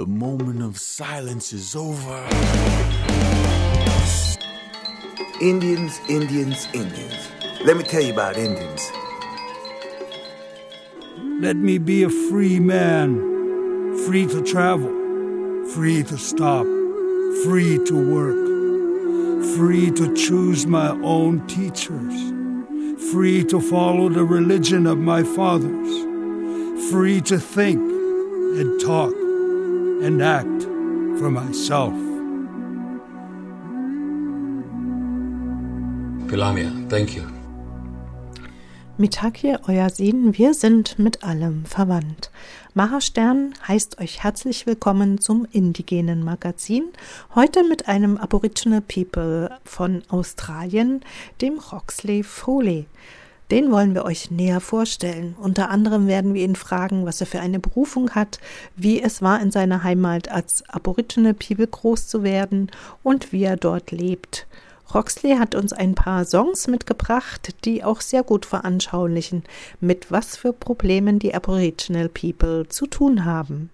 The moment of silence is over. Indians, Indians, Indians. Let me tell you about Indians. Let me be a free man, free to travel, free to stop, free to work, free to choose my own teachers, free to follow the religion of my fathers, free to think and talk and act for myself. Pilamia, thank you. Mitake, euer Sehen, wir sind mit allem verwandt. Mara Stern heißt euch herzlich willkommen zum Indigenen Magazin. Heute mit einem Aboriginal People von Australien, dem Roxley Foley. Den wollen wir euch näher vorstellen. Unter anderem werden wir ihn fragen, was er für eine Berufung hat, wie es war, in seiner Heimat als Aboriginal People groß zu werden und wie er dort lebt. Roxley hat uns ein paar Songs mitgebracht, die auch sehr gut veranschaulichen, mit was für Problemen die Aboriginal People zu tun haben.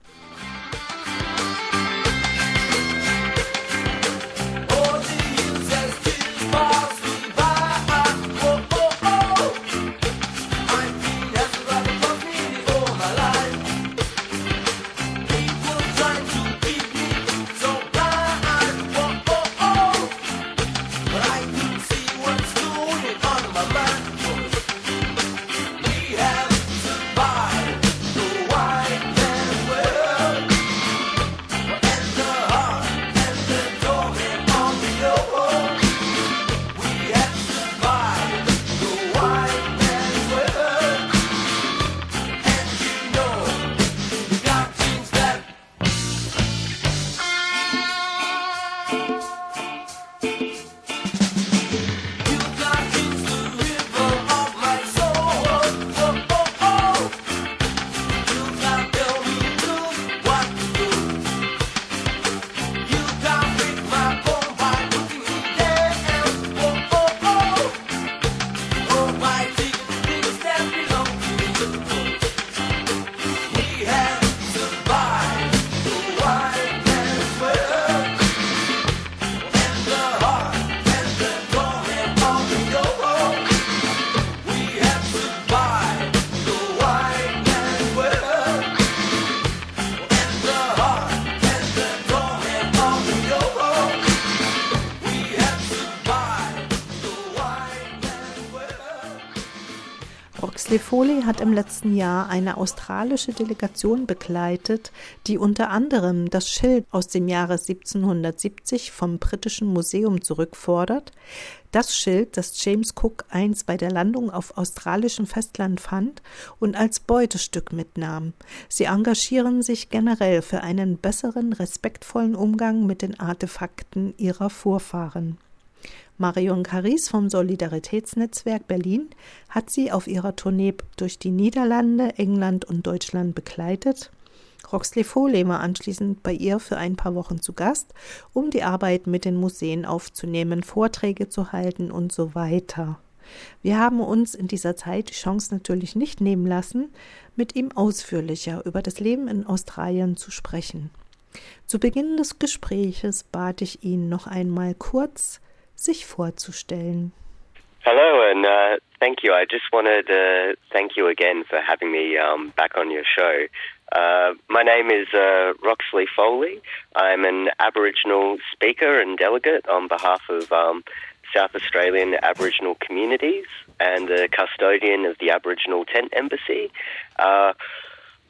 Foley hat im letzten Jahr eine australische Delegation begleitet, die unter anderem das Schild aus dem Jahre 1770 vom Britischen Museum zurückfordert. Das Schild, das James Cook einst bei der Landung auf australischem Festland fand und als Beutestück mitnahm. Sie engagieren sich generell für einen besseren, respektvollen Umgang mit den Artefakten ihrer Vorfahren. Marion Caris vom Solidaritätsnetzwerk Berlin hat sie auf ihrer Tournee durch die Niederlande, England und Deutschland begleitet. Roxley Foley war anschließend bei ihr für ein paar Wochen zu Gast, um die Arbeit mit den Museen aufzunehmen, Vorträge zu halten und so weiter. Wir haben uns in dieser Zeit die Chance natürlich nicht nehmen lassen, mit ihm ausführlicher über das Leben in Australien zu sprechen. Zu Beginn des Gespräches bat ich ihn noch einmal kurz sich vorzustellen. Hello, and uh, thank you. I just wanted to thank you again for having me um, back on your show. Uh, my name is uh, Roxley Foley. I'm an Aboriginal speaker and delegate on behalf of um, South Australian Aboriginal communities and the custodian of the Aboriginal Tent Embassy. Uh,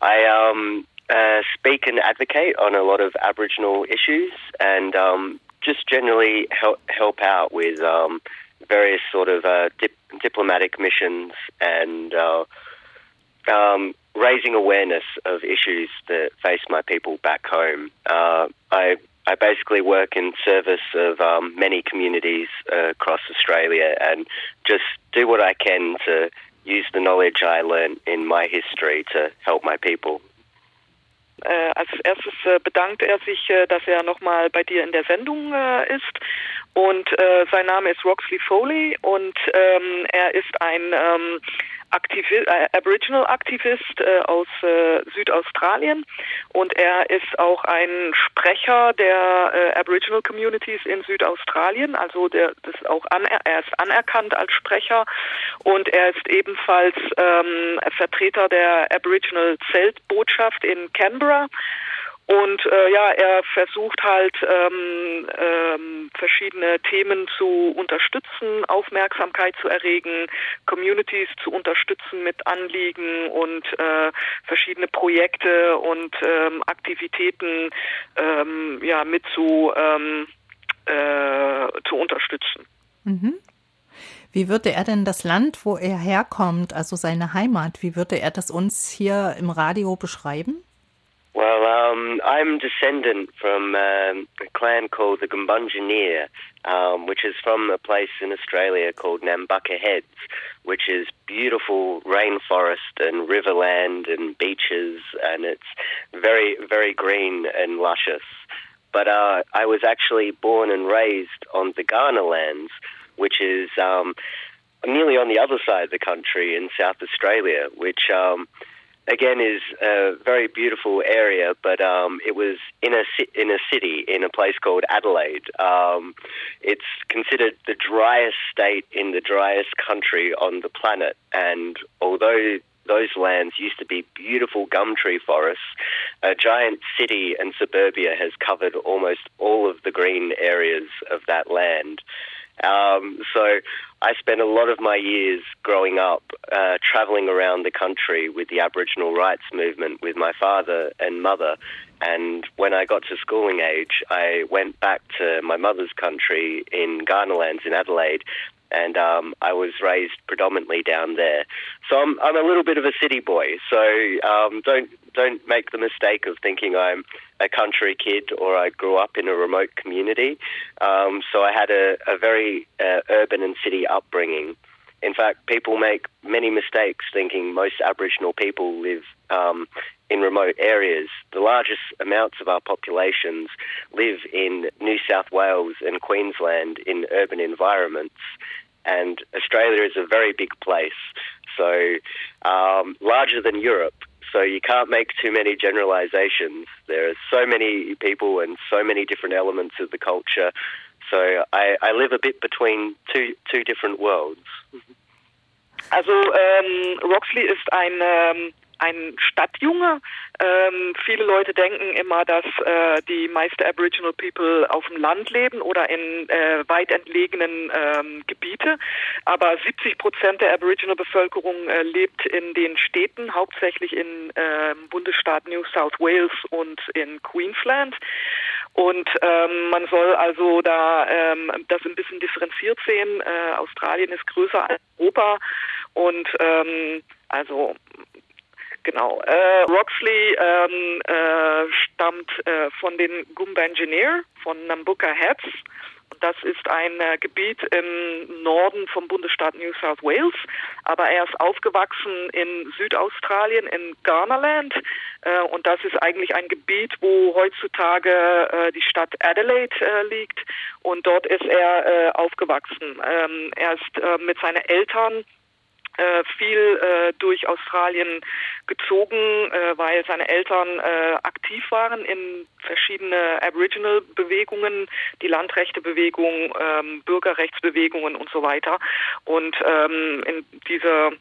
I um, uh, speak and advocate on a lot of Aboriginal issues and um, just generally help help out with um, various sort of uh, dip- diplomatic missions and uh, um, raising awareness of issues that face my people back home. Uh, I I basically work in service of um, many communities uh, across Australia and just do what I can to use the knowledge I learned in my history to help my people. Äh, als erstes äh, bedankt er sich, äh, dass er nochmal bei dir in der Sendung äh, ist. Und äh, sein Name ist Roxley Foley und ähm, er ist ein ähm, Aktivi äh, Aboriginal-Aktivist äh, aus äh, Südaustralien und er ist auch ein Sprecher der äh, Aboriginal Communities in Südaustralien. Also der, das auch er ist anerkannt als Sprecher und er ist ebenfalls ähm, Vertreter der Aboriginal Zeltbotschaft in Canberra. Und äh, ja, er versucht halt ähm, ähm, verschiedene Themen zu unterstützen, Aufmerksamkeit zu erregen, Communities zu unterstützen mit Anliegen und äh, verschiedene Projekte und ähm, Aktivitäten ähm, ja mit zu ähm, äh, zu unterstützen. Mhm. Wie würde er denn das Land, wo er herkommt, also seine Heimat, wie würde er das uns hier im Radio beschreiben? Well, um, I'm descendant from um, a clan called the Gumbungeneer, um, which is from a place in Australia called Nambucca Heads, which is beautiful rainforest and riverland and beaches, and it's very, very green and luscious. But uh, I was actually born and raised on the Ghana lands, which is um, nearly on the other side of the country in South Australia, which um, again is a very beautiful area, but um, it was in a in a city in a place called Adelaide. Um, it's considered the driest state in the driest country on the planet, and although those lands used to be beautiful gum tree forests. A giant city and suburbia has covered almost all of the green areas of that land. Um, so I spent a lot of my years growing up uh, traveling around the country with the Aboriginal rights movement with my father and mother. And when I got to schooling age, I went back to my mother's country in Garnerlands in Adelaide and um, I was raised predominantly down there. So I'm I'm a little bit of a city boy. So um, don't don't make the mistake of thinking I'm a country kid or I grew up in a remote community. Um, so I had a, a very uh, urban and city upbringing. In fact, people make many mistakes thinking most Aboriginal people live um, in remote areas. The largest amounts of our populations live in New South Wales and Queensland in urban environments. And Australia is a very big place, so um, larger than Europe. So you can't make too many generalizations. There are so many people and so many different elements of the culture. So I, I live a bit between two, two different worlds. Also ähm, Roxley ist ein ähm, ein Stadtjunge. Ähm, viele Leute denken immer, dass äh, die meisten Aboriginal People auf dem Land leben oder in äh, weit entlegenen ähm, Gebiete. Aber 70 Prozent der Aboriginal Bevölkerung äh, lebt in den Städten, hauptsächlich in ähm, Bundesstaat New South Wales und in Queensland. Und ähm, man soll also da ähm, das ein bisschen differenziert sehen. Äh, Australien ist größer als Europa und ähm, also Genau. Äh, Roxley ähm, äh, stammt äh, von den Gumba Engineer von Nambucca Heads. Das ist ein äh, Gebiet im Norden vom Bundesstaat New South Wales. Aber er ist aufgewachsen in Südaustralien, in Ghanaland. Äh, und das ist eigentlich ein Gebiet, wo heutzutage äh, die Stadt Adelaide liegt. Und dort ist er aufgewachsen. Ähm, er ist mit seinen Eltern äh, viel äh, durch Australien gezogen, äh, weil seine Eltern äh, aktiv waren in verschiedene Aboriginal-Bewegungen, die Landrechtebewegung, ähm, Bürgerrechtsbewegungen und so weiter. Und ähm, in dieser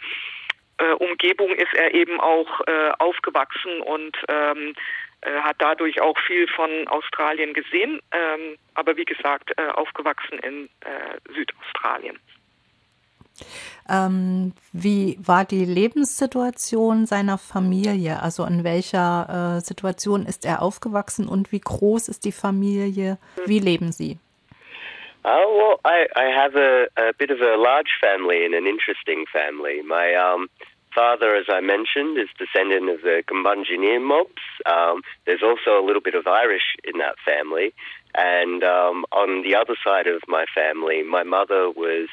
äh, Umgebung ist er eben auch aufgewachsen und ähm, hat dadurch auch viel von Australien gesehen, ähm, aber wie gesagt, aufgewachsen in Südaustralien. Ähm, wie war die Lebenssituation seiner Familie? Also in welcher äh, Situation ist er aufgewachsen und wie groß ist die Familie? Wie leben sie? Oh, well, I, I have a, a bit of a large family and an interesting family. My um, father, as I mentioned, is descendant of the Gumbungeneer mobs. Um, there's also a little bit of Irish in that family. And um, on the other side of my family, my mother was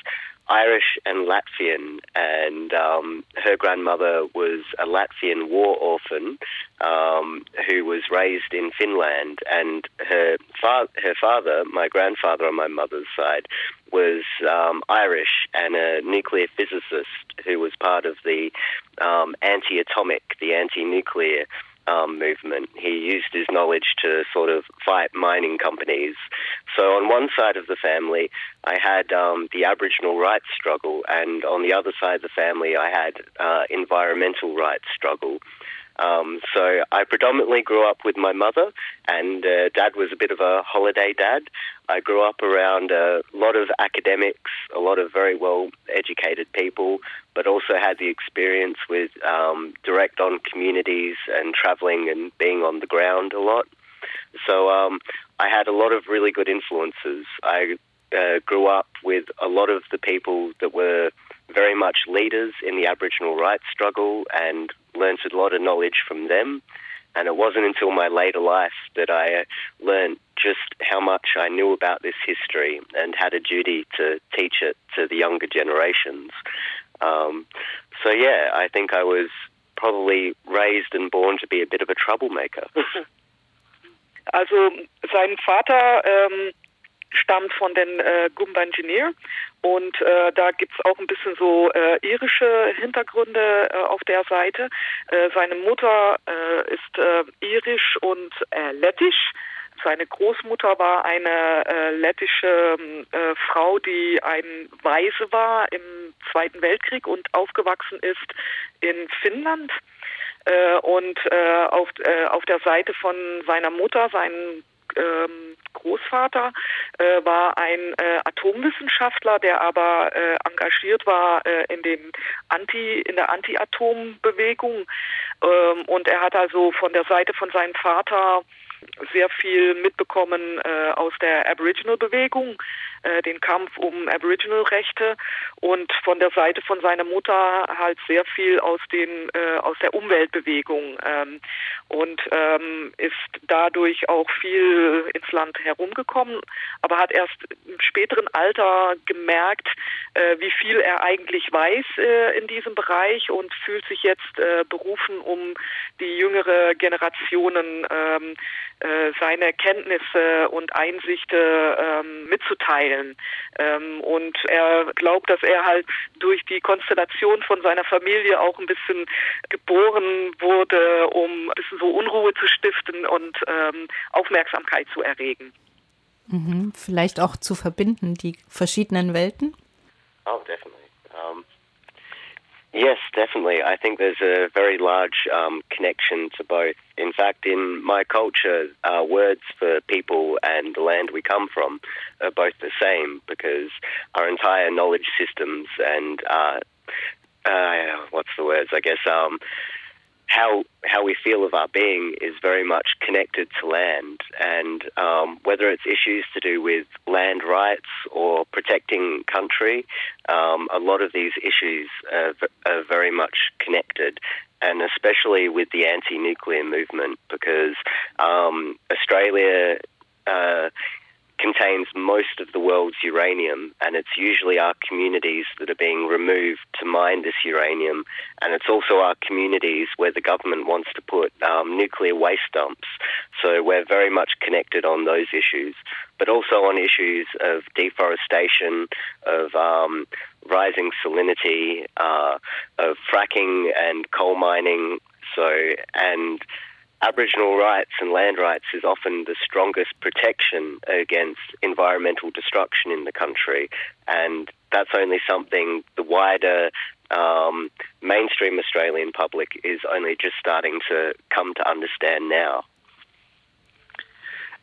Irish and Latvian, and um, her grandmother was a Latvian war orphan um, who was raised in Finland, and her fa- her father, my grandfather on my mother's side, was um, Irish and a nuclear physicist who was part of the um, anti-atomic, the anti-nuclear um, movement. He used his knowledge to sort of fight mining companies. So on one side of the family, I had um, the Aboriginal rights struggle, and on the other side of the family, I had uh, environmental rights struggle. Um, so I predominantly grew up with my mother, and uh, dad was a bit of a holiday dad. I grew up around a lot of academics, a lot of very well educated people, but also had the experience with um, direct on communities and traveling and being on the ground a lot. So um, I had a lot of really good influences. I uh, grew up with a lot of the people that were very much leaders in the Aboriginal rights struggle and learned a lot of knowledge from them. And it wasn't until my later life that I learned just how much I knew about this history and had a duty to teach it to the younger generations. Um, so, yeah, I think I was probably raised and born to be a bit of a troublemaker. Also sein Vater ähm, stammt von den äh, Gumbaynjinir und äh, da gibt's auch ein bisschen so äh, irische Hintergründe äh, auf der Seite. Äh, seine Mutter äh, ist äh, irisch und äh, lettisch. Seine Großmutter war eine äh, lettische äh, Frau, die ein Waise war im Zweiten Weltkrieg und aufgewachsen ist in Finnland. Äh, und äh, auf, äh, auf der Seite von seiner Mutter, sein ähm, Großvater äh, war ein äh, Atomwissenschaftler, der aber äh, engagiert war äh, in dem Anti in der Anti-Atom-Bewegung. Ähm, und er hat also von der Seite von seinem Vater sehr viel mitbekommen äh, aus der Aboriginal-Bewegung, äh, den Kampf um Aboriginal-Rechte und von der Seite von seiner Mutter halt sehr viel aus den äh, aus der Umweltbewegung ähm, und ähm, ist dadurch auch viel ins Land herumgekommen, aber hat erst im späteren Alter gemerkt, äh, wie viel er eigentlich weiß äh, in diesem Bereich und fühlt sich jetzt äh, berufen, um die jüngere Generationen ähm, äh, seine Kenntnisse und Einsichten ähm, mitzuteilen. Ähm, und er glaubt, dass er halt durch die Konstellation von seiner Familie auch ein bisschen geboren wurde, um ein bisschen so Unruhe zu stiften und ähm, Aufmerksamkeit zu erregen. Mhm. Vielleicht auch zu verbinden, die verschiedenen Welten? Oh, definitely. Yes, definitely. I think there's a very large um, connection to both. In fact, in my culture, uh, words for people and the land we come from are both the same because our entire knowledge systems and uh, uh, what's the words? I guess um, how how we feel of our being is very much connected to land, and um, whether it's issues to do with land rights or protecting country, um, a lot of these issues are, are very much connected. And especially with the anti-nuclear movement, because um, Australia uh, contains most of the world's uranium, and it's usually our communities that are being removed to mine this uranium, and it's also our communities where the government wants to put um, nuclear waste dumps. So we're very much connected on those issues, but also on issues of deforestation, of um, rising salinity, uh, of fracking and coal mining. So and Aboriginal rights and land rights is often the strongest protection against environmental destruction in the country, and that's only something the wider um, mainstream Australian public is only just starting to come to understand now.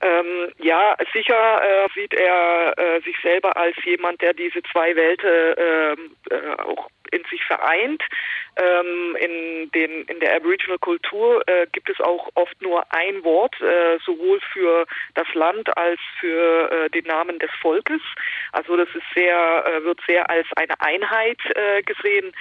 Ähm, ja, sicher äh, sieht er äh, sich selber als jemand, der diese zwei Welten äh, äh, auch in sich vereint. Ähm, in, den, in der Aboriginal-Kultur äh, gibt es auch oft nur ein Wort, äh, sowohl für das Land als für äh, den Namen des Volkes. Also das ist sehr, äh, wird sehr als eine Einheit äh, gesehen.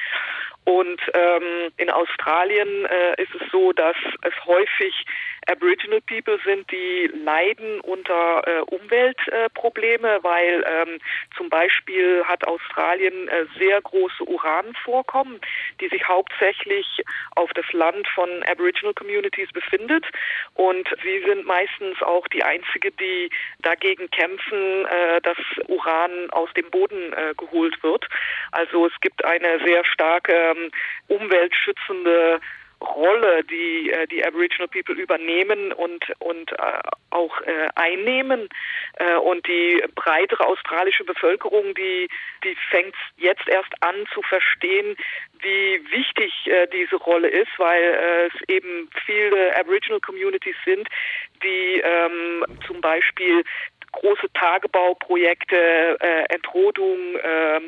Und ähm, in Australien äh, ist es so, dass es häufig Aboriginal People sind, die leiden unter äh, Umweltprobleme, äh, weil ähm, zum Beispiel hat Australien äh, sehr große Uranvorkommen, die sich hauptsächlich auf das Land von Aboriginal Communities befindet. Und sie sind meistens auch die einzige, die dagegen kämpfen, äh, dass Uran aus dem Boden äh, geholt wird. Also es gibt eine sehr starke ähm, umweltschützende Rolle, die äh, die Aboriginal People übernehmen und und äh, auch äh, einnehmen. Äh, und die breitere australische Bevölkerung, die die fängt jetzt erst an zu verstehen, wie wichtig äh, diese Rolle ist, weil äh, es eben viele Aboriginal Communities sind, die ähm, zum Beispiel große Tagebauprojekte, äh, Entrodung, äh,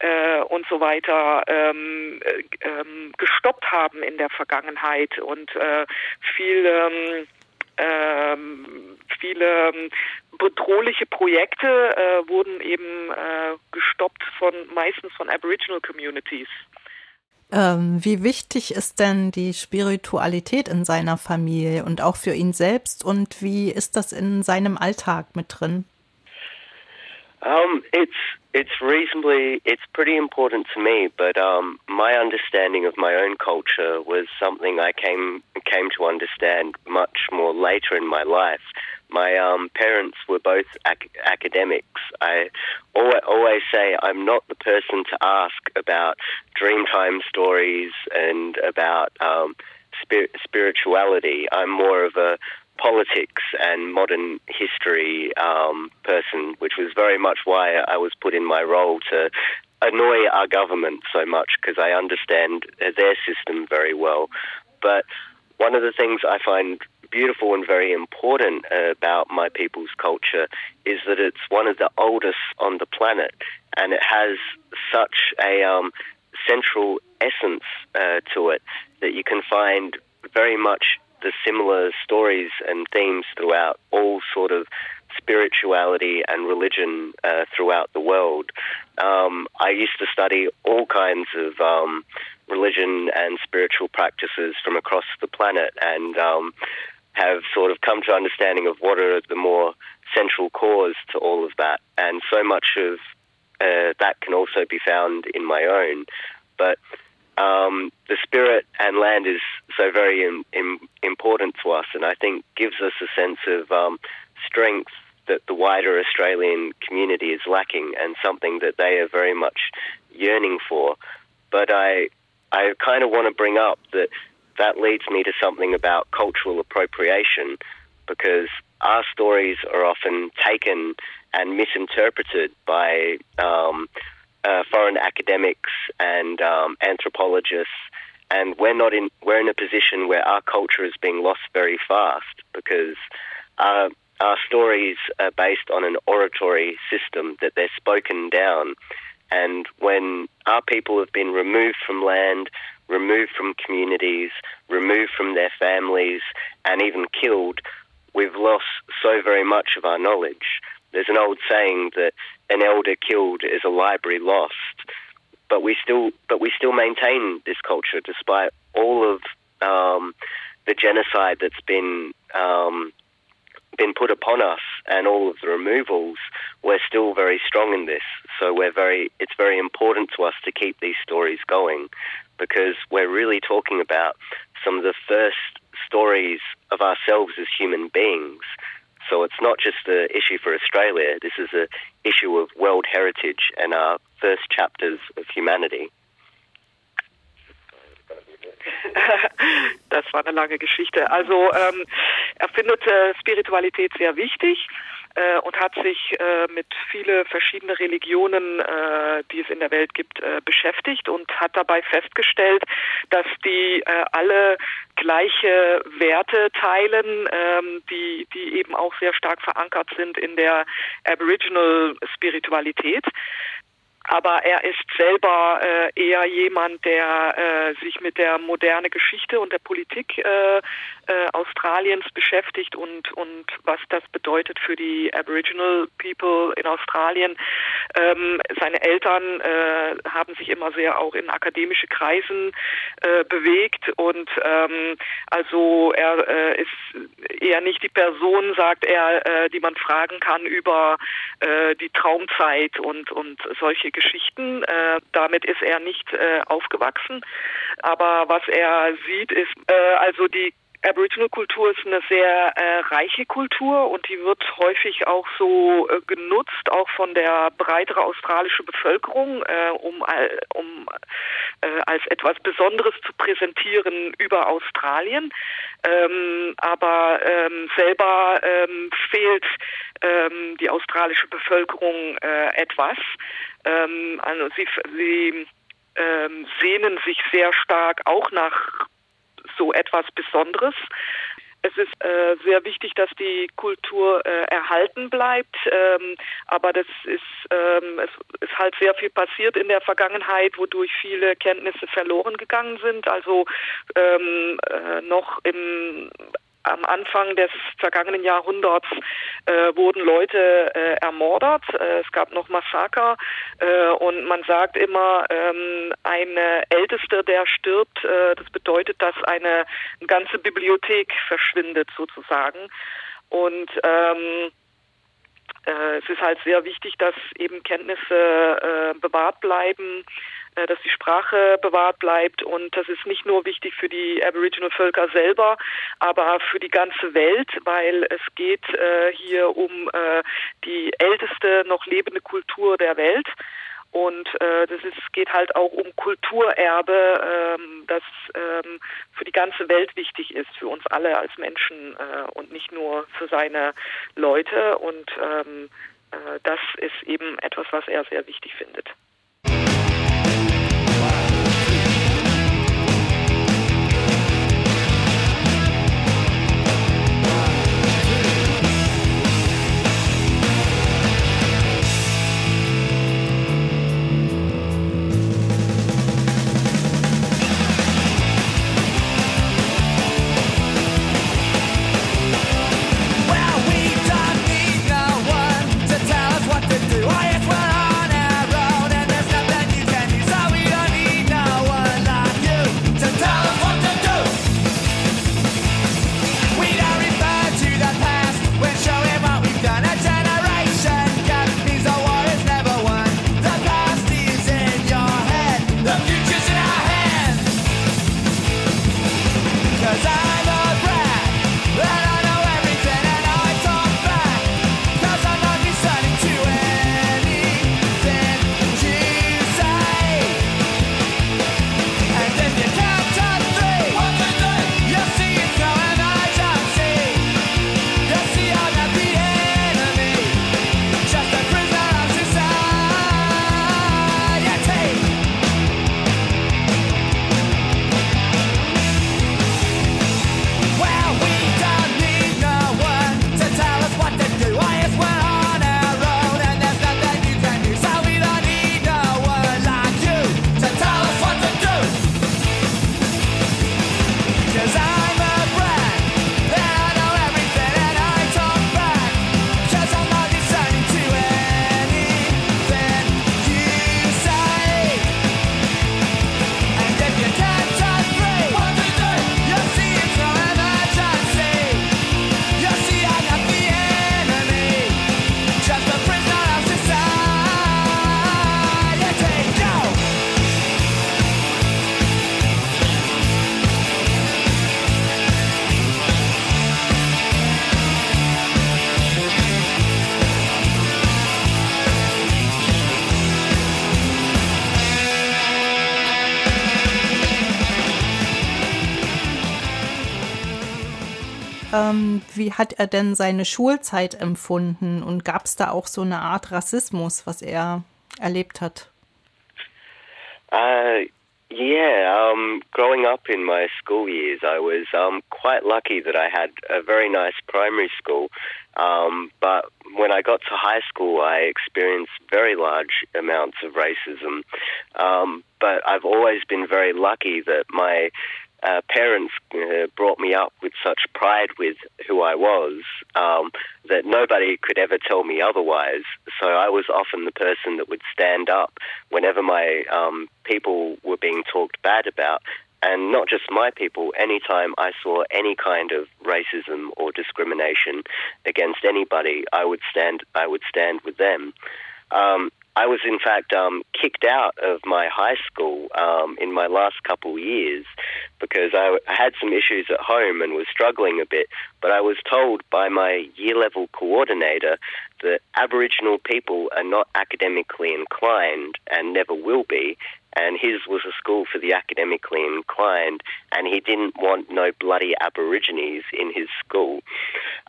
äh, und so weiter ähm, äh, ähm, gestoppt haben in der Vergangenheit und äh, viel ähm, ähm, viele ähm, bedrohliche Projekte äh, wurden eben äh, gestoppt von meistens von Aboriginal Communities. Ähm, wie wichtig ist denn die Spiritualität in seiner Familie und auch für ihn selbst und wie ist das in seinem Alltag mit drin? Um, it's it's reasonably it's pretty important to me, but um, my understanding of my own culture was something I came came to understand much more later in my life. My um, parents were both ac- academics. I always, say I'm not the person to ask about Dreamtime stories and about um, spir- spirituality. I'm more of a politics and modern history um, person, which was very much why I was put in my role to annoy our government so much because I understand their system very well. But one of the things I find beautiful and very important about my people's culture is that it's one of the oldest on the planet and it has such a um, central essence uh, to it that you can find very much the similar stories and themes throughout all sort of spirituality and religion uh, throughout the world. Um, I used to study all kinds of um, religion and spiritual practices from across the planet and um, have sort of come to understanding of what are the more central cores to all of that. And so much of uh, that can also be found in my own. But um, the spirit and land is so very important to us, and I think gives us a sense of um, strength that the wider Australian community is lacking, and something that they are very much yearning for. But I, I kind of want to bring up that that leads me to something about cultural appropriation, because our stories are often taken and misinterpreted by um, uh, foreign academics and um, anthropologists, and we're not in we're in a position where our culture is being lost very fast because our, our stories are based on an oratory system that they're spoken down, and when our people have been removed from land, removed from communities, removed from their families, and even killed, we've lost so very much of our knowledge. There's an old saying that an elder killed is a library lost, but we still but we still maintain this culture despite all of um, the genocide that's been um, been put upon us and all of the removals. We're still very strong in this, so we're very it's very important to us to keep these stories going because we're really talking about some of the first stories of ourselves as human beings so it's not just an issue for Australia. This is an issue of world heritage and our first chapters of humanity. Das war eine lange Geschichte. Also ähm, er findet äh, Spiritualität sehr wichtig äh, und hat sich äh, mit viele verschiedene Religionen, äh, die es in der Welt gibt, äh, beschäftigt und hat dabei festgestellt, dass die äh, alle gleiche Werte teilen, ähm, die, die eben auch sehr stark verankert sind in der Aboriginal Spiritualität. Aber er ist selber äh, eher jemand, der äh, sich mit der moderne Geschichte und der Politik äh, äh, Australiens beschäftigt und und was das bedeutet für die Aboriginal People in Australien. Ähm, seine Eltern äh, haben sich immer sehr auch in akademische Kreisen äh, bewegt und ähm, also er äh, ist eher nicht die Person, sagt er, äh, die man fragen kann über äh, die Traumzeit und und solche Geschichten. Äh, damit ist er nicht äh, aufgewachsen. Aber was er sieht, ist äh, also die Aboriginal-Kultur ist eine sehr äh, reiche Kultur und die wird häufig auch so äh, genutzt, auch von der breitere australischen Bevölkerung, äh, um, um äh, als etwas Besonderes zu präsentieren über Australien. Ähm, aber ähm, selber ähm, fehlt ähm, die australische Bevölkerung äh, etwas. Ähm, also sie, sie ähm, sehnen sich sehr stark auch nach so etwas Besonderes. Es ist äh, sehr wichtig, dass die Kultur äh, erhalten bleibt, ähm, aber das ist, ähm, es ist halt sehr viel passiert in der Vergangenheit, wodurch viele Kenntnisse verloren gegangen sind. Also ähm, äh, noch im am Anfang des vergangenen Jahrhunderts äh, wurden Leute äh, ermordet. Äh, es gab noch Massaker äh, und man sagt immer, ähm, ein Ältester, der stirbt, äh, das bedeutet, dass eine, eine ganze Bibliothek verschwindet sozusagen. Und ähm, äh, es ist halt sehr wichtig, dass eben Kenntnisse bewahrt bleiben äh, dass die Sprache bewahrt bleibt und das ist nicht nur wichtig für die Aboriginal-Völker selber, aber für die ganze Welt, weil es geht äh, hier um äh, die älteste noch lebende Kultur der Welt. Und äh, das ist, geht halt auch um Kulturerbe, ähm, das ähm, für die ganze Welt wichtig ist, für uns alle als Menschen äh, und nicht nur für seine Leute. Und ähm, äh, das ist eben etwas, was er sehr wichtig findet. Ähm, wie hat er denn seine Schulzeit empfunden und gab es da auch so eine Art Rassismus, was er erlebt hat? Uh, Yeah, um, growing up in my school years, I was um, quite lucky that I had a very nice primary school. Um, but when I got to high school, I experienced very large amounts of racism. Um, but I've always been very lucky that my uh, parents uh, brought me up with such pride with who I was um, that nobody could ever tell me otherwise. So I was often the person that would stand up whenever my um, people were being talked bad about. And not just my people, anytime I saw any kind of racism or discrimination against anybody, I would stand, I would stand with them. Um, I was, in fact, um, kicked out of my high school um, in my last couple years because I, I had some issues at home and was struggling a bit. But I was told by my year level coordinator that Aboriginal people are not academically inclined and never will be. And his was a school for the academically inclined, and he didn't want no bloody Aborigines in his school.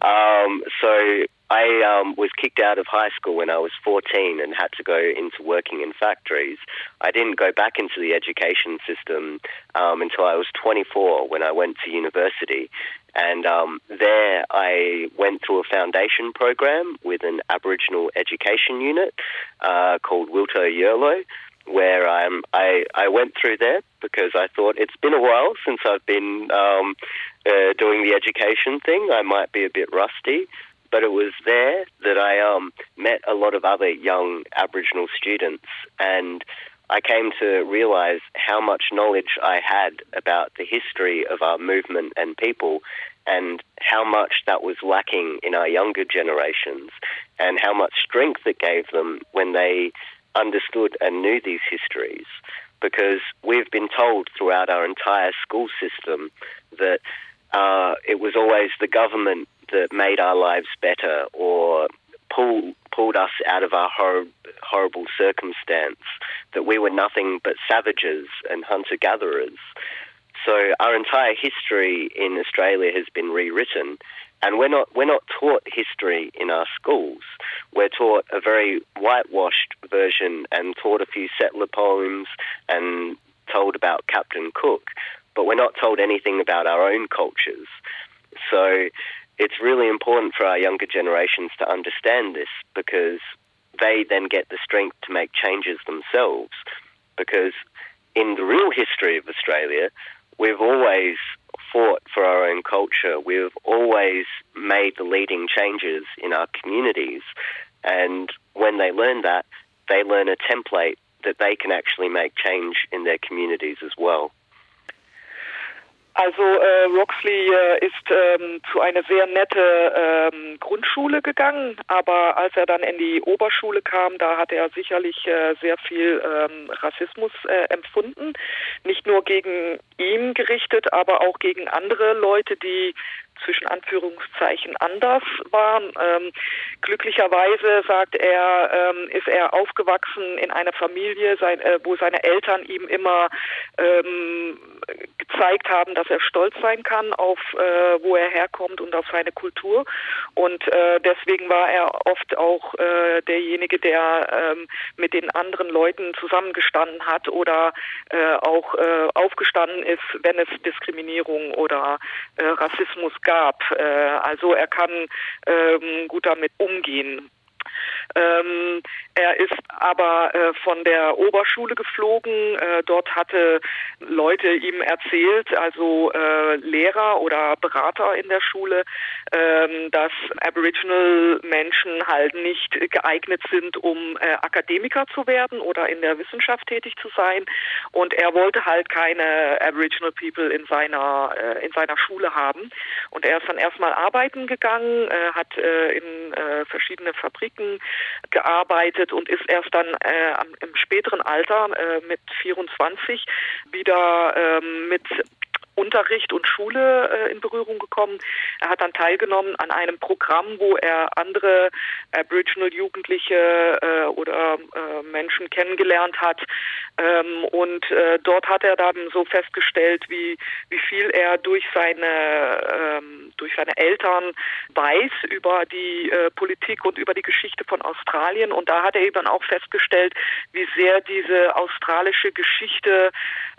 Um, so I um, was kicked out of high school when I was 14 and had to go into working in factories. I didn't go back into the education system um, until I was 24 when I went to university. And um, there I went through a foundation program with an Aboriginal education unit uh, called Wilto Yerlo, where I'm, I, I went through there because I thought it's been a while since I've been um, uh, doing the education thing. I might be a bit rusty but it was there that I um, met a lot of other young Aboriginal students, and I came to realize how much knowledge I had about the history of our movement and people, and how much that was lacking in our younger generations, and how much strength it gave them when they understood and knew these histories. Because we've been told throughout our entire school system that uh, it was always the government that made our lives better or pull, pulled us out of our hor- horrible circumstance, that we were nothing but savages and hunter gatherers. So our entire history in Australia has been rewritten, and we're not we're not taught history in our schools. We're taught a very whitewashed version and taught a few settler poems and told about Captain Cook, but we're not told anything about our own cultures. So it's really important for our younger generations to understand this because they then get the strength to make changes themselves. Because in the real history of Australia, we've always fought for our own culture. We've always made the leading changes in our communities. And when they learn that, they learn a template that they can actually make change in their communities as well. Also äh, Roxley äh, ist ähm, zu einer sehr nette ähm, Grundschule gegangen, aber als er dann in die Oberschule kam, da hat er sicherlich äh, sehr viel ähm, Rassismus äh, empfunden, nicht nur gegen ihn gerichtet, aber auch gegen andere Leute, die zwischen Anführungszeichen anders waren. Ähm, glücklicherweise, sagt er, ähm, ist er aufgewachsen in einer Familie, sein, äh, wo seine Eltern ihm immer ähm, gezeigt haben, dass er stolz sein kann auf äh, wo er herkommt und auf seine Kultur. Und äh, deswegen war er oft auch äh, derjenige, der ähm, mit den anderen Leuten zusammengestanden hat oder äh, auch äh, aufgestanden ist, wenn es Diskriminierung oder Rassismus gab. Äh, also er kann ähm, gut damit umgehen. Ähm, er ist aber äh, von der Oberschule geflogen. Äh, dort hatte Leute ihm erzählt, also äh, Lehrer oder Berater in der Schule, ähm, dass Aboriginal Menschen halt nicht geeignet sind, um äh, Akademiker zu werden oder in der Wissenschaft tätig zu sein. Und er wollte halt keine Aboriginal People in seiner äh, in seiner Schule haben. Und er ist dann erstmal arbeiten gegangen, äh, hat in verschiedene Fabriken gearbeitet und ist erst dann äh, im späteren Alter äh, mit 24 wieder ähm, mit Unterricht und Schule äh, in Berührung gekommen. Er hat dann teilgenommen an einem Programm, wo er andere Aboriginal Jugendliche äh, oder äh, Menschen kennengelernt hat. Ähm, und äh, dort hat er dann so festgestellt, wie, wie viel er durch seine, ähm, durch seine Eltern weiß über die äh, Politik und über die Geschichte von Australien. Und da hat er eben auch festgestellt, wie sehr diese australische Geschichte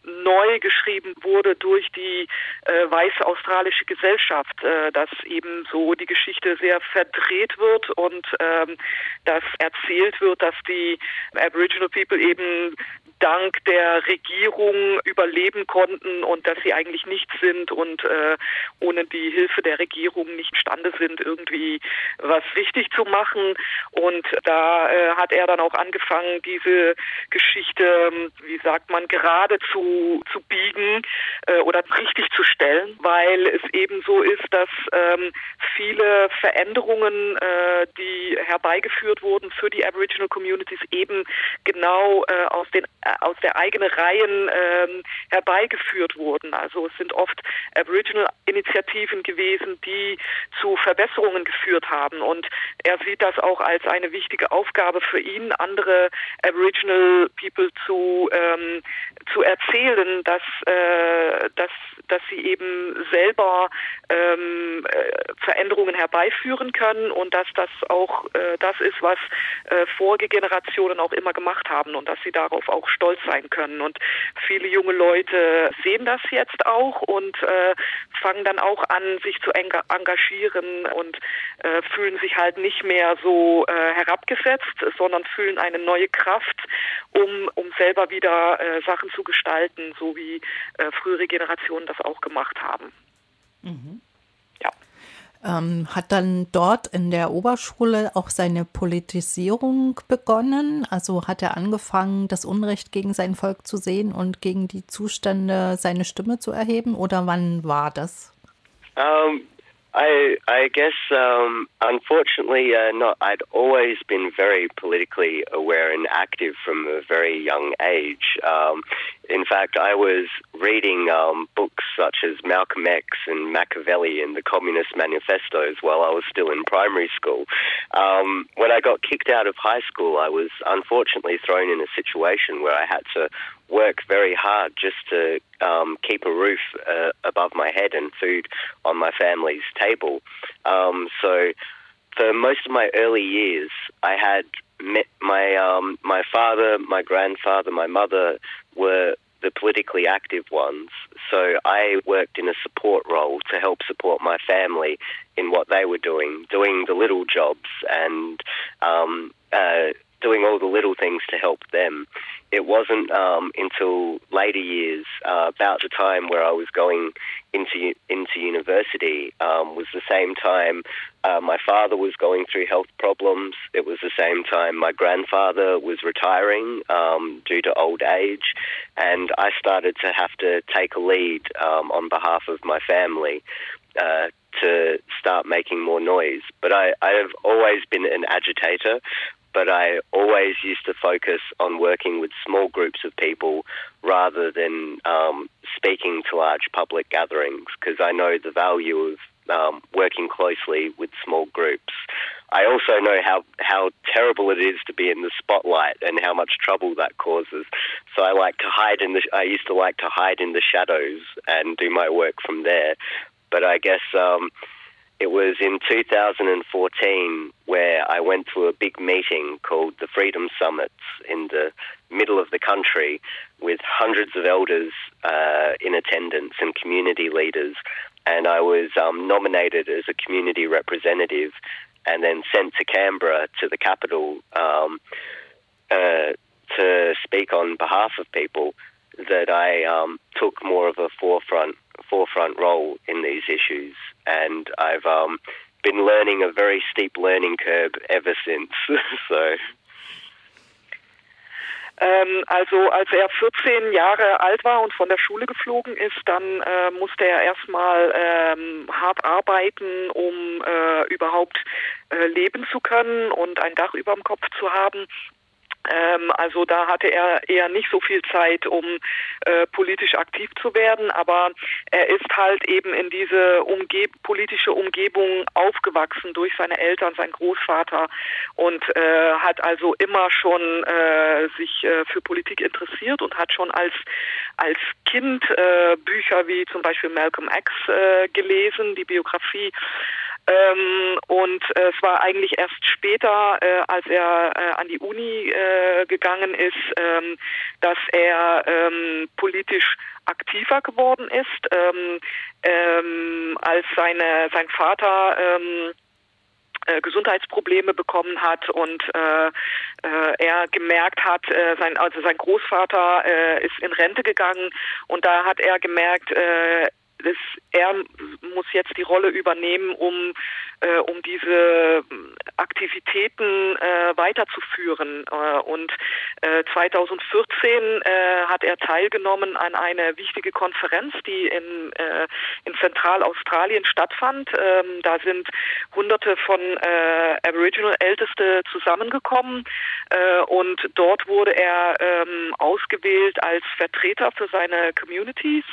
neu geschrieben wurde durch die äh, weiße australische Gesellschaft, äh, dass eben so die Geschichte sehr verdreht wird und ähm, dass erzählt wird, dass die Aboriginal People eben dank der Regierung überleben konnten und dass sie eigentlich nichts sind und äh, ohne die Hilfe der Regierung nicht imstande sind, irgendwie was richtig zu machen. Und da äh, hat er dann auch angefangen, diese Geschichte, wie sagt man, gerade zu, zu biegen äh, oder richtig zu stellen, weil es eben so ist, dass ähm, viele Veränderungen, äh, die herbeigeführt wurden für die Aboriginal Communities, eben genau äh, aus den aus der eigenen Reihen ähm, herbeigeführt wurden. Also es sind oft Aboriginal-Initiativen gewesen, die zu Verbesserungen geführt haben. Und er sieht das auch als eine wichtige Aufgabe für ihn, andere Aboriginal People zu ähm, zu erzählen, dass äh, dass dass sie eben selber ähm, äh, Veränderungen herbeiführen können und dass das auch äh, das ist, was äh, vorige Generationen auch immer gemacht haben und dass sie darauf auch stolz sein können. Und viele junge Leute sehen das jetzt auch und äh, fangen dann auch an, sich zu engagieren und äh, fühlen sich halt nicht mehr so äh, herabgesetzt, sondern fühlen eine neue Kraft, um, um selber wieder äh, Sachen zu gestalten, so wie äh, frühere Generationen das auch gemacht haben. Mhm. Ähm, hat dann dort in der Oberschule auch seine Politisierung begonnen? Also hat er angefangen, das Unrecht gegen sein Volk zu sehen und gegen die Zustände seine Stimme zu erheben? Oder wann war das? Um, I I guess um, unfortunately uh, not. I'd always been very politically aware and active from a very young age. Um, in fact, I was reading um, books such as Malcolm X and Machiavelli and the Communist Manifestos while I was still in primary school. Um, when I got kicked out of high school, I was unfortunately thrown in a situation where I had to work very hard just to um, keep a roof uh, above my head and food on my family's table. Um, so for most of my early years, I had my um, my father, my grandfather, my mother were the politically active ones. So I worked in a support role to help support my family in what they were doing, doing the little jobs and um, uh, doing all the little things to help them. It wasn't um, until later years, uh, about the time where I was going into into university, um, was the same time uh, my father was going through health problems. It was the same time my grandfather was retiring um, due to old age, and I started to have to take a lead um, on behalf of my family. Uh, to start making more noise. But I, I've always been an agitator but I always used to focus on working with small groups of people rather than um, speaking to large public gatherings because I know the value of um, working closely with small groups. I also know how, how terrible it is to be in the spotlight and how much trouble that causes. So I like to hide in the. I used to like to hide in the shadows and do my work from there. But I guess um, it was in 2014 where I went to a big meeting called the Freedom Summits in the middle of the country with hundreds of elders uh, in attendance and community leaders. And I was um, nominated as a community representative and then sent to Canberra to the capital um, uh, to speak on behalf of people that I um, took more of a forefront forefront role in these issues, and I've um, been learning a very steep learning curve ever since. so. Ähm, also als er 14 Jahre alt war und von der Schule geflogen ist, dann äh, musste er erstmal ähm, hart arbeiten, um äh, überhaupt äh, leben zu können und ein Dach über dem Kopf zu haben. Ähm, also da hatte er eher nicht so viel Zeit, um äh, politisch aktiv zu werden, aber er ist halt eben in diese Umge politische Umgebung aufgewachsen durch seine Eltern, sein Großvater und äh, hat also immer schon äh, sich äh, für Politik interessiert und hat schon als als Kind äh, Bücher wie zum Beispiel Malcolm X äh, gelesen, die Biografie Ähm, und äh, es war eigentlich erst später, äh, als er äh, an die Uni äh, gegangen ist, ähm, dass er ähm, politisch aktiver geworden ist, ähm, ähm, als seine, sein Vater ähm, äh, Gesundheitsprobleme bekommen hat und äh, äh, er gemerkt hat, äh, sein, also sein Großvater äh, ist in Rente gegangen und da hat er gemerkt, äh, das, er muss jetzt die Rolle übernehmen, um, äh, um diese Aktivitäten äh, weiterzuführen. Äh, und 2014 äh, hat er teilgenommen an einer wichtige Konferenz, die in, äh, in Zentralaustralien stattfand. Ähm, da sind hunderte von äh, Aboriginal-Älteste zusammengekommen und dort wurde er ähm, ausgewählt als Vertreter für seine Communities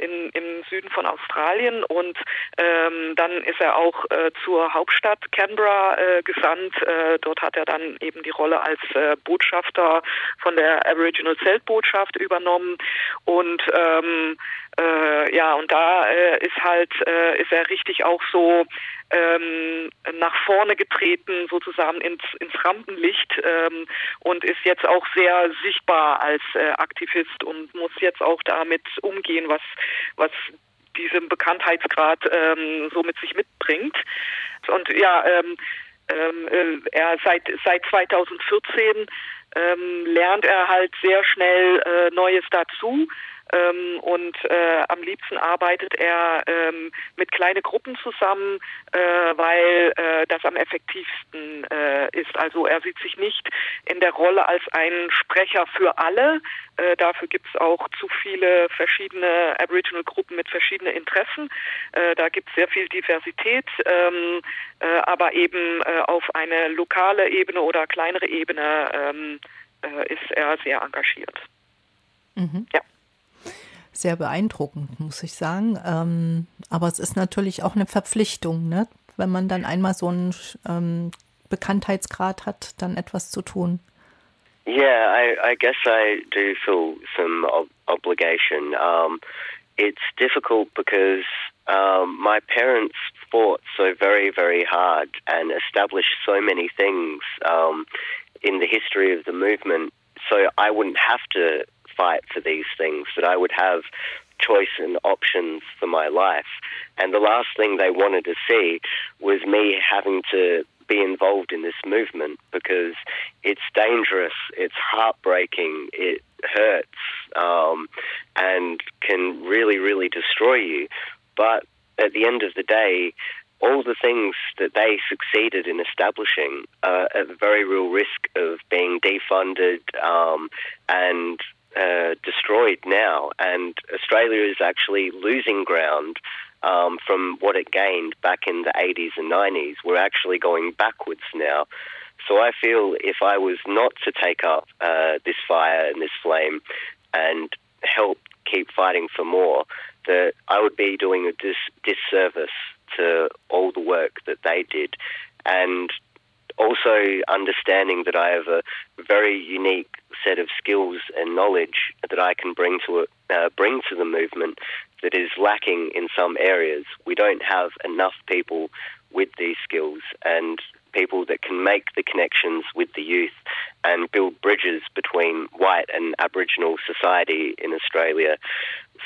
in, Süden von Australien und ähm, dann ist er auch äh, zur Hauptstadt Canberra äh, gesandt. Äh, dort hat er dann eben die Rolle als äh, Botschafter von der Aboriginal Zeltbotschaft übernommen und ähm, äh, ja, und da äh, ist halt, äh, ist er richtig auch so ähm, nach vorne getreten, sozusagen ins, ins Rampenlicht ähm, und ist jetzt auch sehr sichtbar als äh, Aktivist und muss jetzt auch damit umgehen, was, was diesen Bekanntheitsgrad ähm, so mit sich mitbringt. Und ja, ähm, ähm, äh, er seit seit 2014 ähm, lernt er halt sehr schnell äh, Neues dazu. Ähm, und äh, am liebsten arbeitet er ähm, mit kleinen Gruppen zusammen, äh, weil äh, das am effektivsten äh, ist. Also er sieht sich nicht in der Rolle als ein Sprecher für alle. Äh, dafür gibt es auch zu viele verschiedene Aboriginal-Gruppen mit verschiedenen Interessen. Äh, da gibt es sehr viel Diversität, ähm, aber eben auf eine lokale Ebene oder kleinere Ebene ähm, ist er sehr engagiert. Mhm. Ja sehr beeindruckend, muss ich sagen. Ähm, aber es ist natürlich auch eine Verpflichtung, ne? wenn man dann einmal so einen ähm, Bekanntheitsgrad hat, dann etwas zu tun. Yeah, I, I guess I do feel some ob obligation. Um, it's difficult because um, my parents fought so very, very hard and established so many things um, in the history of the movement, so I wouldn't have to fight for these things, that I would have choice and options for my life. And the last thing they wanted to see was me having to be involved in this movement because it's dangerous, it's heartbreaking, it hurts, um, and can really, really destroy you. But at the end of the day, all the things that they succeeded in establishing are at very real risk of being defunded um, and uh, destroyed now, and Australia is actually losing ground um, from what it gained back in the 80s and 90s. We're actually going backwards now. So I feel if I was not to take up uh, this fire and this flame and help keep fighting for more, that I would be doing a dis- disservice to all the work that they did. And also understanding that I have a very unique set of skills and knowledge that I can bring to it, uh, bring to the movement that is lacking in some areas. We don't have enough people with these skills and people that can make the connections with the youth and build bridges between white and Aboriginal society in Australia.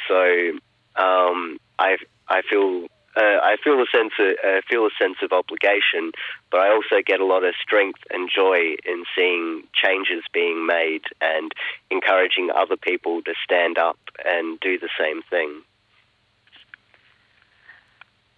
So um, I I feel uh, I feel a sense of uh, feel a sense of obligation, but I also get a lot of strength and joy in seeing changes being made and encouraging other people to stand up and do the same thing.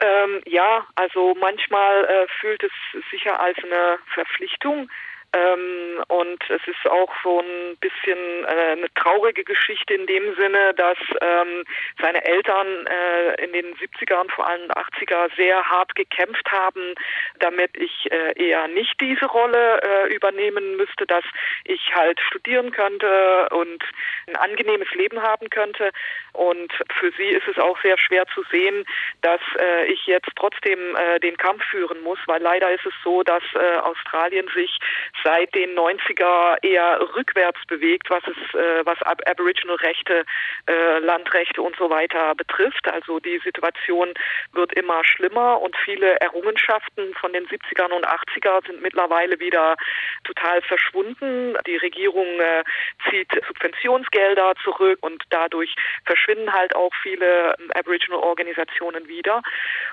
Ähm, ja, also manchmal äh, fühlt es sicher als eine Verpflichtung, Ähm, und es ist auch so ein bisschen äh, eine traurige Geschichte in dem Sinne, dass ähm, seine Eltern äh, in den 70er und vor allem 80er sehr hart gekämpft haben, damit ich äh, eher nicht diese Rolle äh, übernehmen müsste, dass ich halt studieren könnte und ein angenehmes Leben haben könnte. Und für sie ist es auch sehr schwer zu sehen, dass äh, ich jetzt trotzdem äh, den Kampf führen muss, weil leider ist es so, dass Australien sich seit den 90er eher rückwärts bewegt, was es, äh, was Ab Aboriginal-Rechte, äh, Landrechte und so weiter betrifft. Also die Situation wird immer schlimmer und viele Errungenschaften von den 70ern und 80er sind mittlerweile wieder total verschwunden. Die Regierung äh, zieht Subventionsgelder zurück und dadurch verschwinden halt auch viele ähm, Aboriginal-Organisationen wieder.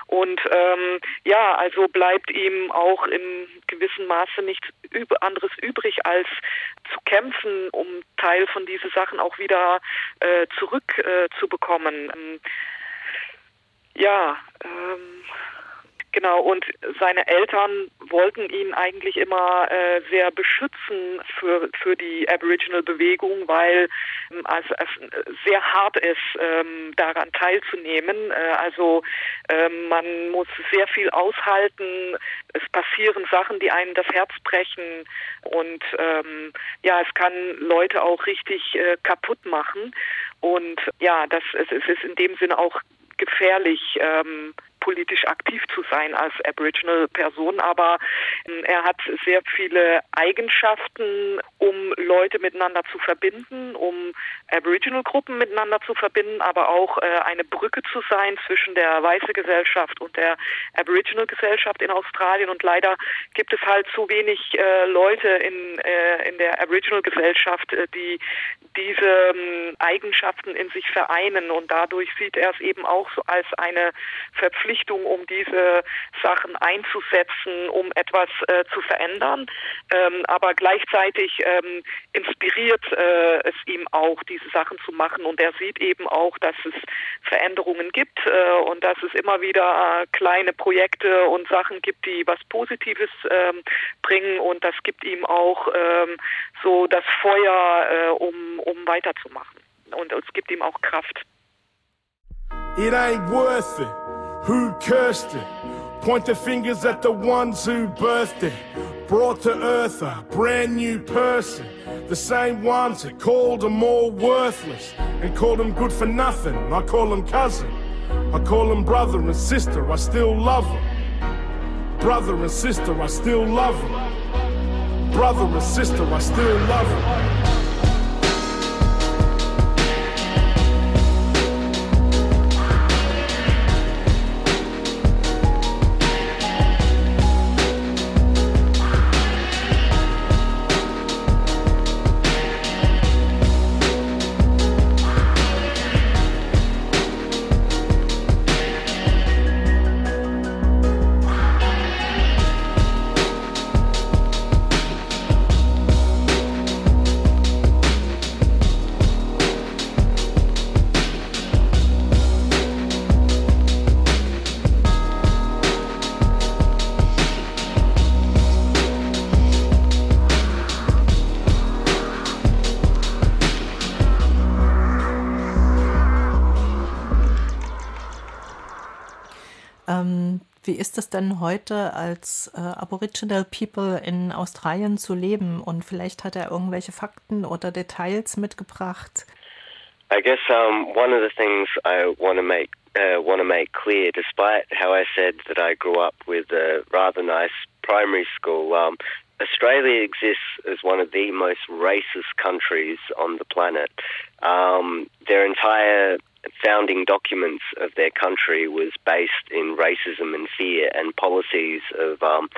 Und ähm, ja, also bleibt ihm auch in gewissem Maße nichts anderes übrig, als zu kämpfen, um Teil von diesen Sachen auch wieder äh, zurückzubekommen. Äh, ähm, ja, ähm, Genau, und seine Eltern wollten ihn eigentlich immer äh, sehr beschützen für, für die Aboriginal-Bewegung, weil ähm, es, es sehr hart ist, ähm, daran teilzunehmen. Äh, also ähm, man muss sehr viel aushalten. Es passieren Sachen, die einem das Herz brechen. Und ähm, ja, es kann Leute auch richtig äh, kaputt machen. Und ja, das es, es ist in dem Sinne auch gefährlich. Ähm, politisch aktiv zu sein als Aboriginal-Person, aber ähm, er hat sehr viele Eigenschaften, um Leute miteinander zu verbinden, um Aboriginal-Gruppen miteinander zu verbinden, aber auch äh, eine Brücke zu sein zwischen der weißen Gesellschaft und der Aboriginal-Gesellschaft in Australien. Und leider gibt es halt zu wenig äh, Leute in, äh, in der Aboriginal-Gesellschaft, äh, die diese ähm, Eigenschaften in sich vereinen. Und dadurch sieht er es eben auch so als eine Verpflichtung, um diese Sachen einzusetzen, um etwas äh, zu verändern. Ähm, aber gleichzeitig ähm, inspiriert äh, es ihm auch, diese Sachen zu machen. Und er sieht eben auch, dass es Veränderungen gibt äh, und dass es immer wieder kleine Projekte und Sachen gibt, die was Positives ähm, bringen. Und das gibt ihm auch ähm, so das Feuer, äh, um, um weiterzumachen. Und es gibt ihm auch Kraft. It ain't worth it. Who cursed it? Point the fingers at the ones who birthed it. Brought to earth a brand new person. The same ones that called them all worthless and called them good for nothing. I call them cousin. I call them brother and sister. I still love them. Brother and sister, I still love them. Brother and sister, I still love them. Denn heute als äh, Aboriginal People in Australien zu leben? Und vielleicht hat er irgendwelche Fakten oder Details mitgebracht. I guess um, one of the things I want to make uh, want to make clear, despite how I said that I grew up with a rather nice primary school, um, Australia exists as one of the most racist countries on the planet. Um, their entire founding documents of their country was based in racism and fear and policies of um,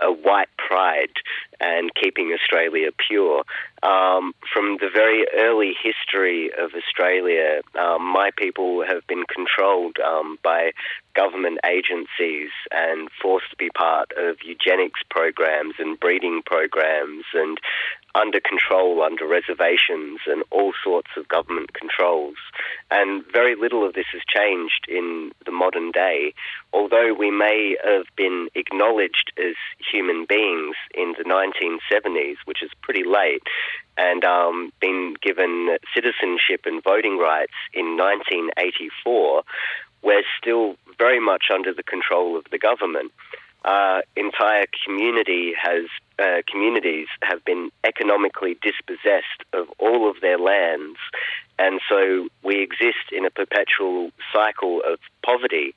a white pride and keeping Australia pure. Um, from the very early history of Australia, um, my people have been controlled um, by government agencies and forced to be part of eugenics programs and breeding programs and under control, under reservations, and all sorts of government controls. And very little of this has changed in the modern day, although we may have been acknowledged as human beings in the 1970s, which is pretty late, and um, been given citizenship and voting rights in 1984, we're still very much under the control of the government. Our entire community has uh, communities have been economically dispossessed of all of their lands, and so we exist in a perpetual cycle of poverty.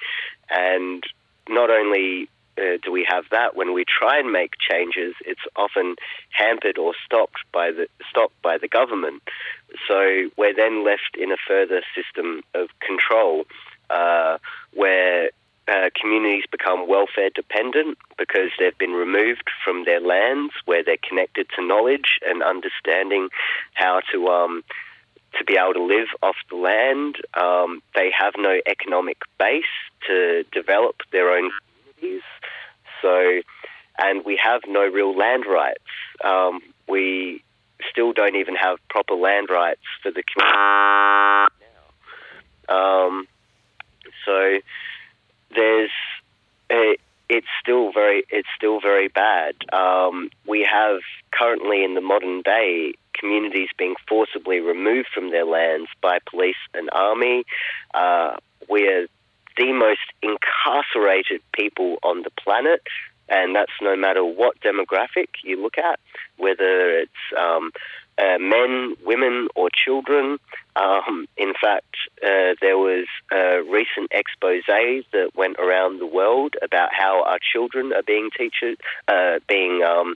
And not only uh, do we have that. When we try and make changes, it's often hampered or stopped by the stopped by the government. So we're then left in a further system of control uh, where uh, communities become welfare dependent because they've been removed from their lands where they're connected to knowledge and understanding how to um, to be able to live off the land. Um, they have no economic base to develop their own communities. So, and we have no real land rights. Um, we still don't even have proper land rights for the community now. Um, so there's a, it's still very it's still very bad. Um, we have currently in the modern day communities being forcibly removed from their lands by police and army. Uh, we're the most incarcerated people on the planet, and that's no matter what demographic you look at, whether it's um, uh, men, women, or children. Um, in fact, uh, there was a recent expose that went around the world about how our children are being teachers, uh, being um,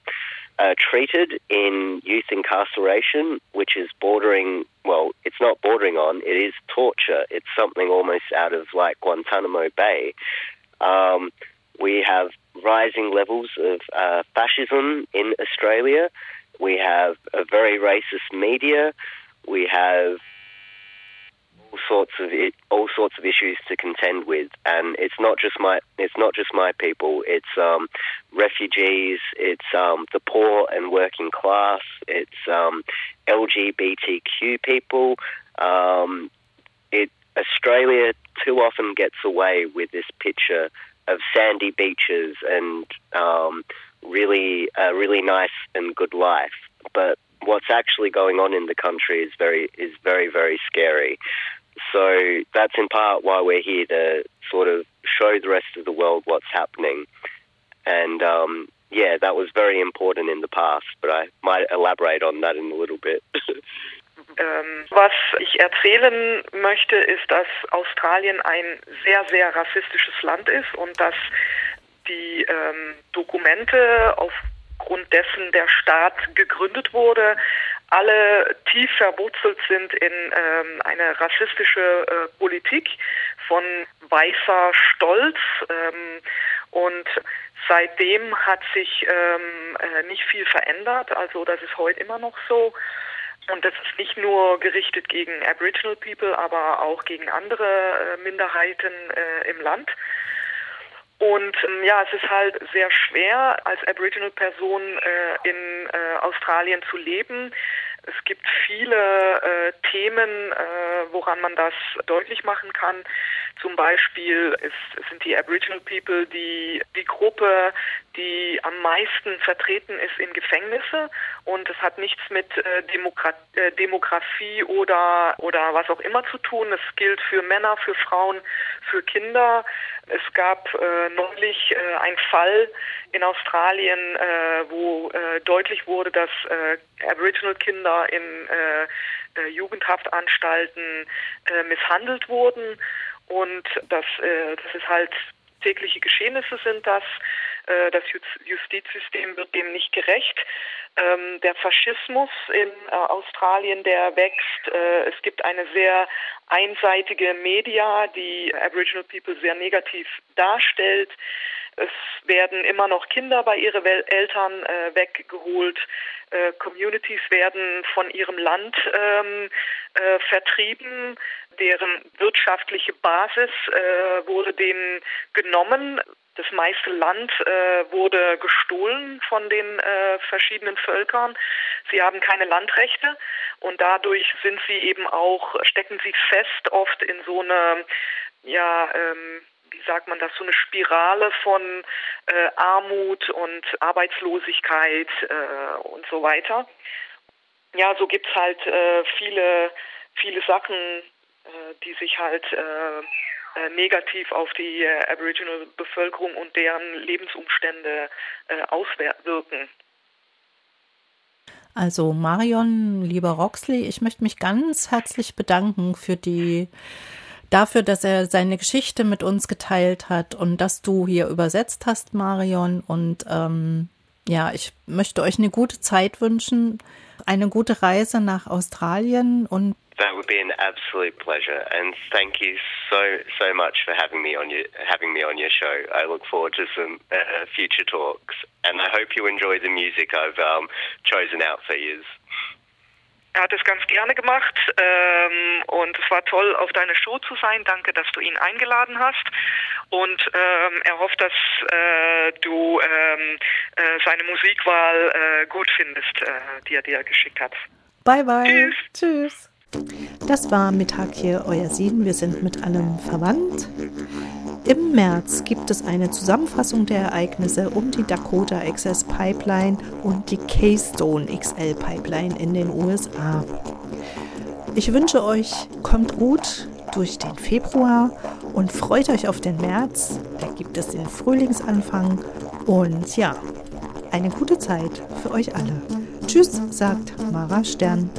uh, treated in youth incarceration, which is bordering, well, it's not bordering on, it is torture. It's something almost out of like Guantanamo Bay. Um, we have rising levels of uh, fascism in Australia. We have a very racist media. We have all sorts of it, all sorts of issues to contend with, and it's not just my it's not just my people. It's um, refugees. It's um, the poor and working class. It's um, LGBTQ people. Um, it Australia too often gets away with this picture of sandy beaches and um, really a really nice and good life, but what's actually going on in the country is very is very very scary. So that's in part why we're here to sort of show the rest of the world what's happening. And um, yeah, that was very important in the past, but I might elaborate on that in a little bit. Ähm, was ich erzählen möchte, ist, dass Australien ein sehr, sehr rassistisches Land ist und dass die ähm, Dokumente, aufgrund dessen der Staat gegründet wurde, alle tief verwurzelt sind in ähm, eine rassistische äh, Politik von weißer Stolz. Ähm, und seitdem hat sich ähm, äh, nicht viel verändert. Also das ist heute immer noch so. Und das ist nicht nur gerichtet gegen Aboriginal People, aber auch gegen andere äh, Minderheiten äh, im Land. Und ähm, ja, es ist halt sehr schwer, als Aboriginal-Person äh, in äh, Australien zu leben. Es gibt viele äh, Themen, äh, woran man das deutlich machen kann. Zum Beispiel ist, sind die Aboriginal People die, die Gruppe, die am meisten vertreten ist in Gefängnisse und es hat nichts mit äh, äh, Demografie oder, oder was auch immer zu tun. Es gilt für Männer, für Frauen, für Kinder. Es gab äh, neulich äh, einen Fall in Australien, äh, wo äh, deutlich wurde, dass äh, Aboriginal-Kinder in äh, äh, Jugendhaftanstalten äh, misshandelt wurden und das, äh, das ist halt tägliche Geschehnisse sind das. Äh, das Justizsystem wird dem nicht gerecht. Ähm, der Faschismus in äh, Australien, der wächst. Äh, es gibt eine sehr einseitige Media, die Aboriginal People sehr negativ darstellt. Es werden immer noch Kinder bei ihren Eltern äh, weggeholt. Äh, Communities werden von ihrem Land ähm, äh, vertrieben. Deren wirtschaftliche Basis wurde denen genommen. Das meiste Land äh, wurde gestohlen von den äh, verschiedenen Völkern. Sie haben keine Landrechte und dadurch sind sie eben auch, stecken sie fest oft in so eine, ja, ähm, wie sagt man das, so eine Spirale von äh, Armut und Arbeitslosigkeit äh, und so weiter. Ja, so gibt's halt äh, viele, viele Sachen, äh, die sich halt äh, negativ auf die äh, Aboriginal-Bevölkerung und deren Lebensumstände äh, auswirken. Also Marion, lieber Roxley, ich möchte mich ganz herzlich bedanken für die dafür, dass er seine Geschichte mit uns geteilt hat und dass du hier übersetzt hast, Marion. Und ähm, ja, ich möchte euch eine gute Zeit wünschen, eine gute Reise nach Australien und That would be an absolute pleasure, and thank you so so much for having me on your having me on your show. I look forward to some uh, future talks, and I hope you enjoy the music I've um, chosen out for you. Er hat es ganz gerne gemacht ähm, und es war toll, auf deiner Show zu sein. Danke, dass du ihn eingeladen hast. Und ähm, er hofft, dass äh, du ähm, äh, seine Musikwahl äh, gut findest, äh, die er dir geschickt hat. Bye, bye. Tschüss. Tschüss. Das war Mittag hier, euer Sieden. Wir sind mit allem verwandt. Im März gibt es eine Zusammenfassung der Ereignisse um die Dakota XS Pipeline und die Keystone XL Pipeline in den USA. Ich wünsche euch, kommt gut durch den Februar und freut euch auf den März. Da gibt es den Frühlingsanfang und ja, eine gute Zeit für euch alle. Tschüss, sagt Mara Stern.